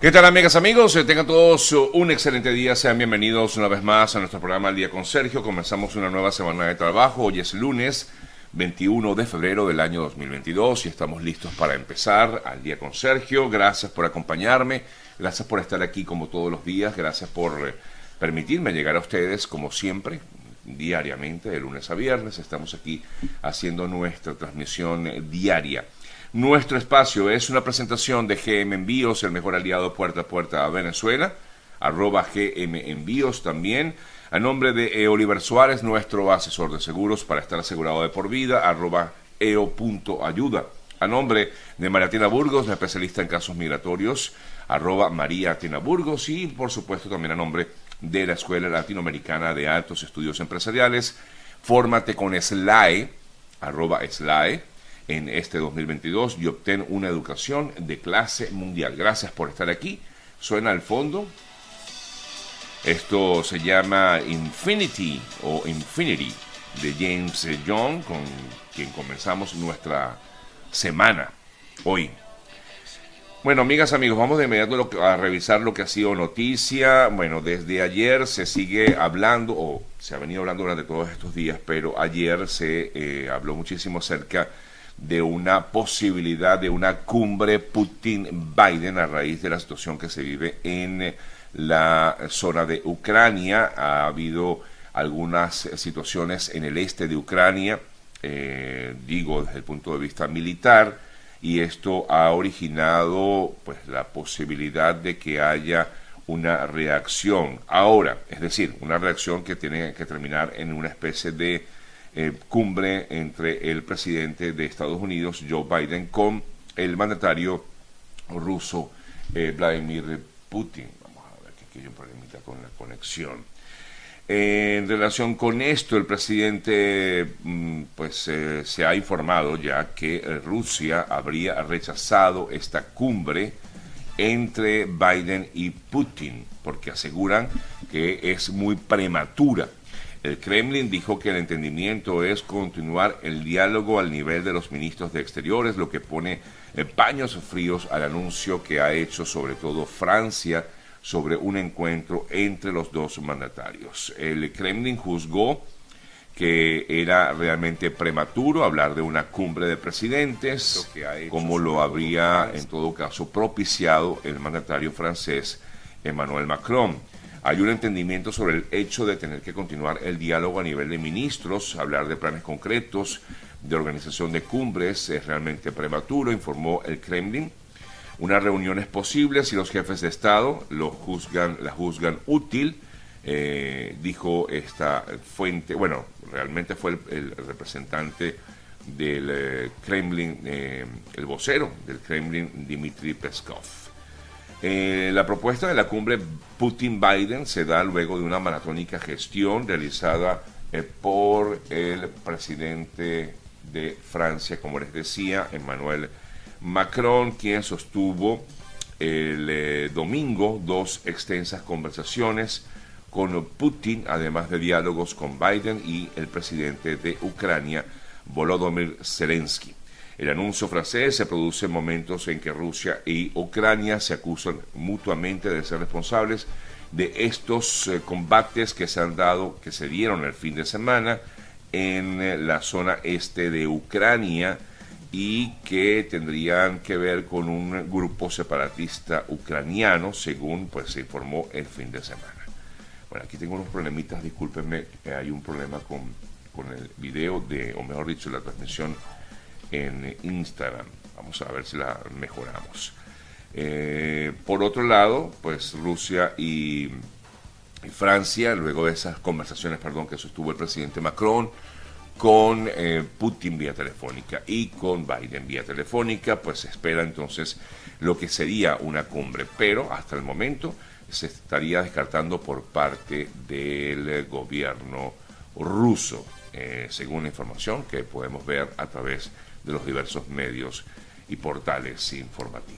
¿Qué tal amigas, amigos? Eh, Tengan todos uh, un excelente día. Sean bienvenidos una vez más a nuestro programa El Día con Sergio. Comenzamos una nueva semana de trabajo. Hoy es lunes 21 de febrero del año 2022 y estamos listos para empezar al Día con Sergio. Gracias por acompañarme. Gracias por estar aquí como todos los días. Gracias por eh, permitirme llegar a ustedes como siempre diariamente, de lunes a viernes. Estamos aquí haciendo nuestra transmisión eh, diaria. Nuestro espacio es una presentación de GM Envíos, el mejor aliado puerta a puerta a Venezuela, arroba GM Envíos también. A nombre de E. Oliver Suárez, nuestro asesor de seguros para estar asegurado de por vida, arroba eo.ayuda. A nombre de María Tina Burgos, la especialista en casos migratorios, arroba María Tina Burgos. Y por supuesto también a nombre de la Escuela Latinoamericana de Altos Estudios Empresariales, Fórmate con SLAE, arroba SLAE en este 2022 y obtén una educación de clase mundial. Gracias por estar aquí. Suena al fondo. Esto se llama Infinity o Infinity de James Young, con quien comenzamos nuestra semana hoy. Bueno, amigas, amigos, vamos de inmediato a revisar lo que ha sido noticia. Bueno, desde ayer se sigue hablando, o se ha venido hablando durante todos estos días, pero ayer se eh, habló muchísimo acerca de una posibilidad de una cumbre Putin-Biden a raíz de la situación que se vive en la zona de Ucrania. Ha habido algunas situaciones en el este de Ucrania, eh, digo desde el punto de vista militar, y esto ha originado pues la posibilidad de que haya una reacción ahora, es decir, una reacción que tiene que terminar en una especie de eh, cumbre entre el presidente de Estados Unidos, Joe Biden, con el mandatario ruso eh, Vladimir Putin. Vamos a ver que aquí hay un problemita con la conexión. en relación con esto, el presidente mm, pues eh, se ha informado ya que Rusia habría rechazado esta cumbre entre Biden y Putin, porque aseguran que es muy prematura el Kremlin dijo que el entendimiento es continuar el diálogo al nivel de los ministros de Exteriores, lo que pone paños fríos al anuncio que ha hecho sobre todo Francia sobre un encuentro entre los dos mandatarios. El Kremlin juzgó que era realmente prematuro hablar de una cumbre de presidentes, como lo habría en todo caso propiciado el mandatario francés Emmanuel Macron. Hay un entendimiento sobre el hecho de tener que continuar el diálogo a nivel de ministros, hablar de planes concretos, de organización de cumbres, es realmente prematuro, informó el Kremlin. Una reunión es posible si los jefes de Estado lo juzgan, la juzgan útil, eh, dijo esta fuente, bueno, realmente fue el, representante del eh, Kremlin, eh, el vocero del Kremlin, Dmitry Peskov. Eh, la propuesta de la cumbre Putin-Biden se da luego de una maratónica gestión realizada eh, por el presidente de Francia, como les decía, Emmanuel Macron, quien sostuvo el eh, domingo dos extensas conversaciones con Putin, además de diálogos con Biden y el presidente de Ucrania, Volodymyr Zelensky. El anuncio francés se produce en momentos en que Rusia y Ucrania se acusan mutuamente de ser responsables de estos eh, combates que se han dado, que se dieron el fin de semana en eh, la zona este de Ucrania y que tendrían que ver con un grupo separatista ucraniano, según pues se informó el fin de semana. Bueno, aquí tengo unos problemitas, discúlpenme, hay un problema con, con el video de, o mejor dicho, la transmisión en Instagram. Vamos a ver si la mejoramos. Eh, por otro lado, pues Rusia y, Francia, luego de esas conversaciones, perdón, que sostuvo el presidente Macron con eh, Putin vía telefónica y con Biden vía telefónica, pues se espera entonces lo que sería una cumbre, pero hasta el momento se estaría descartando por parte del gobierno ruso, eh, según la información que podemos ver a través de de los diversos medios y portales informativos.